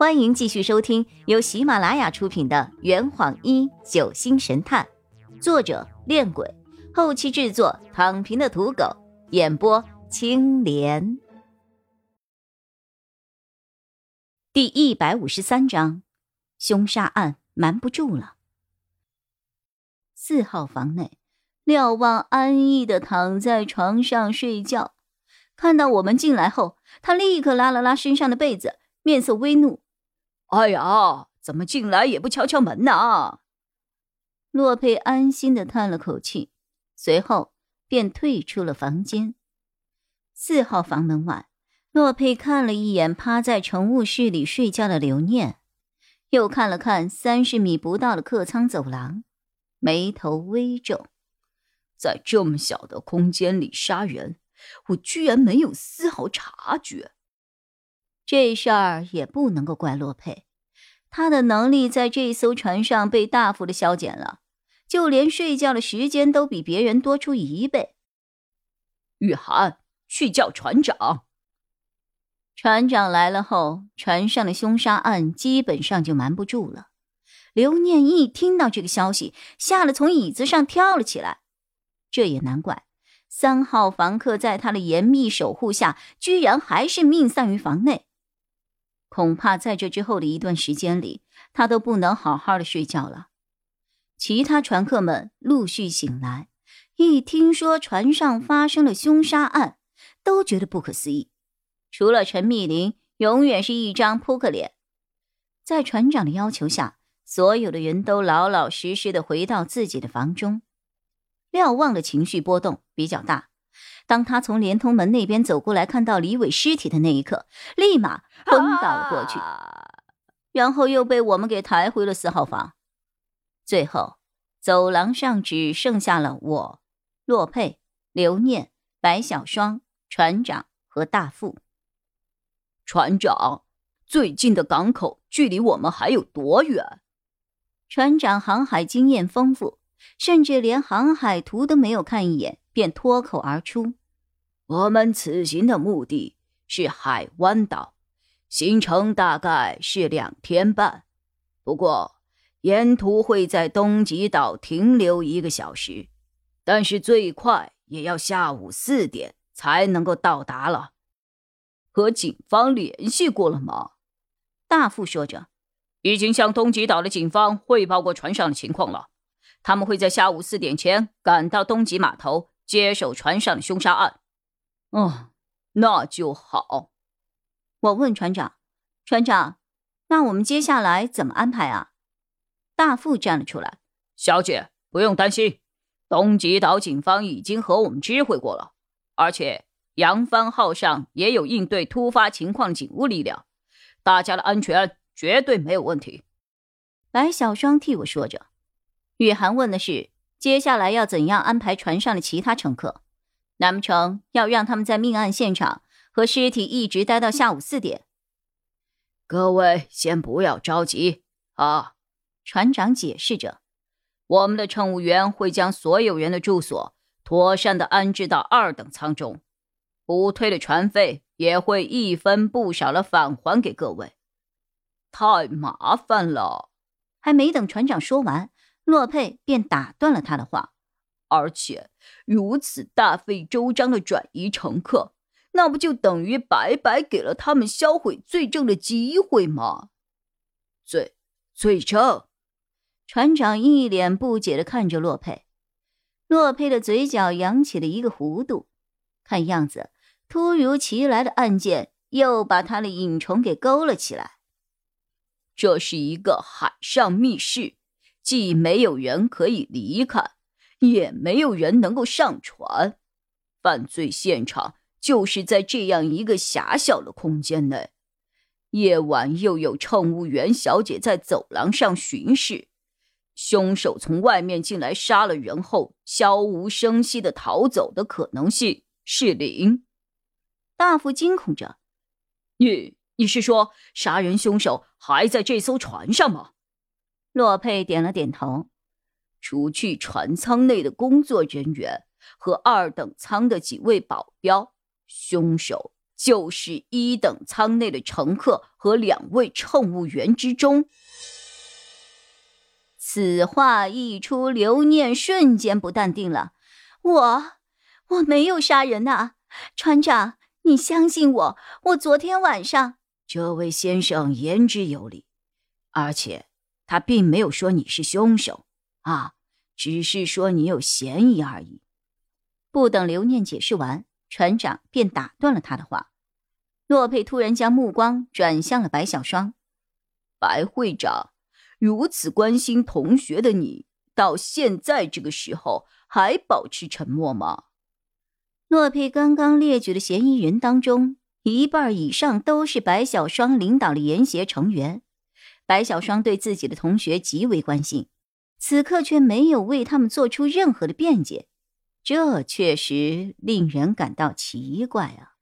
欢迎继续收听由喜马拉雅出品的《圆谎一九星神探》，作者：恋鬼，后期制作：躺平的土狗，演播：青莲。第一百五十三章，凶杀案瞒不住了。四号房内，廖望安逸的躺在床上睡觉，看到我们进来后，他立刻拉了拉身上的被子，面色微怒。哎呀，怎么进来也不敲敲门呢？洛佩安心的叹了口气，随后便退出了房间。四号房门外，洛佩看了一眼趴在乘务室里睡觉的刘念，又看了看三十米不到的客舱走廊，眉头微皱。在这么小的空间里杀人，我居然没有丝毫察觉。这事儿也不能够怪洛佩，他的能力在这艘船上被大幅的削减了，就连睡觉的时间都比别人多出一倍。雨涵，去叫船长。船长来了后，船上的凶杀案基本上就瞒不住了。刘念一听到这个消息，吓得从椅子上跳了起来。这也难怪，三号房客在他的严密守护下，居然还是命丧于房内。恐怕在这之后的一段时间里，他都不能好好的睡觉了。其他船客们陆续醒来，一听说船上发生了凶杀案，都觉得不可思议。除了陈密林，永远是一张扑克脸。在船长的要求下，所有的人都老老实实的回到自己的房中。廖望的情绪波动比较大。当他从连通门那边走过来，看到李伟尸体的那一刻，立马昏倒了过去，然后又被我们给抬回了四号房。最后，走廊上只剩下了我、洛佩、刘念、白小双、船长和大副。船长，最近的港口距离我们还有多远？船长航海经验丰富，甚至连航海图都没有看一眼，便脱口而出。我们此行的目的是海湾岛，行程大概是两天半。不过沿途会在东极岛停留一个小时，但是最快也要下午四点才能够到达了。和警方联系过了吗？大副说着，已经向东极岛的警方汇报过船上的情况了。他们会在下午四点前赶到东极码头接手船上的凶杀案。哦，那就好。我问船长：“船长，那我们接下来怎么安排啊？”大副站了出来：“小姐，不用担心，东极岛警方已经和我们知会过了，而且扬帆号上也有应对突发情况的警务力量，大家的安全绝对没有问题。”白小双替我说着。雨涵问的是：“接下来要怎样安排船上的其他乘客？”难不成要让他们在命案现场和尸体一直待到下午四点？各位先不要着急啊！船长解释着：“我们的乘务员会将所有人的住所妥善的安置到二等舱中，补退的船费也会一分不少的返还给各位。”太麻烦了！还没等船长说完，洛佩便打断了他的话。而且如此大费周章的转移乘客，那不就等于白白给了他们销毁罪证的机会吗？罪罪证？船长一脸不解的看着洛佩，洛佩的嘴角扬起了一个弧度，看样子突如其来的案件又把他的瘾虫给勾了起来。这是一个海上密室，既没有人可以离开。也没有人能够上船，犯罪现场就是在这样一个狭小的空间内。夜晚又有乘务员小姐在走廊上巡视，凶手从外面进来杀了人后，悄无声息的逃走的可能性是零。大副惊恐着：“你你是说杀人凶手还在这艘船上吗？”洛佩点了点头。除去船舱内的工作人员和二等舱的几位保镖，凶手就是一等舱内的乘客和两位乘务员之中。此话一出，刘念瞬间不淡定了。我我没有杀人呐，船长，你相信我，我昨天晚上……这位先生言之有理，而且他并没有说你是凶手啊，只是说你有嫌疑而已。不等刘念解释完，船长便打断了他的话。洛佩突然将目光转向了白小双，白会长。如此关心同学的你，到现在这个时候还保持沉默吗？洛佩刚刚列举的嫌疑人当中，一半以上都是白小双领导的研协成员。白小双对自己的同学极为关心，此刻却没有为他们做出任何的辩解，这确实令人感到奇怪啊！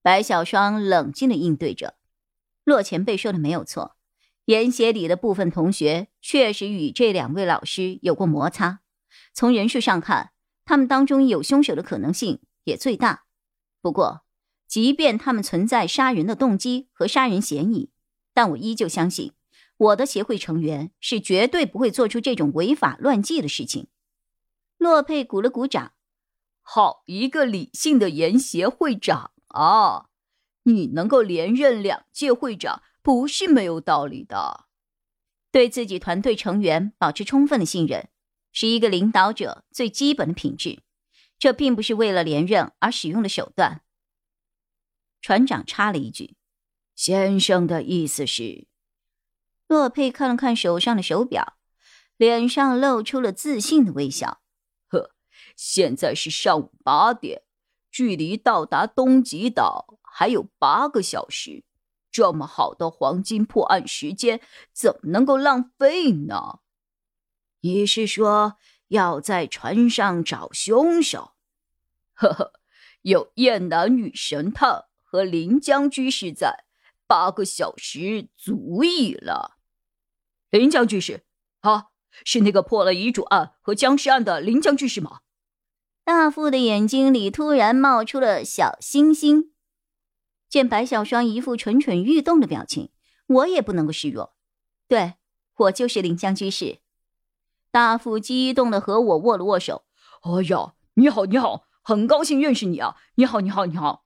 白小双冷静的应对着，洛前辈说的没有错。研协里的部分同学确实与这两位老师有过摩擦，从人数上看，他们当中有凶手的可能性也最大。不过，即便他们存在杀人的动机和杀人嫌疑，但我依旧相信，我的协会成员是绝对不会做出这种违法乱纪的事情。洛佩鼓了鼓掌，好一个理性的研协会长啊！你能够连任两届会长。不是没有道理的，对自己团队成员保持充分的信任，是一个领导者最基本的品质。这并不是为了连任而使用的手段。船长插了一句：“先生的意思是？”洛佩看了看手上的手表，脸上露出了自信的微笑：“呵，现在是上午八点，距离到达东极岛还有八个小时。”这么好的黄金破案时间，怎么能够浪费呢？你是说要在船上找凶手？呵呵，有燕南女神探和林江居士在，八个小时足矣了。林江居士，啊，是那个破了遗嘱案和僵尸案的林江居士吗？大副的眼睛里突然冒出了小星星。见白小双一副蠢蠢欲动的表情，我也不能够示弱。对我就是林江居士。大副激动的和我握了握手。哎呀，你好，你好，很高兴认识你啊！你好，你好，你好。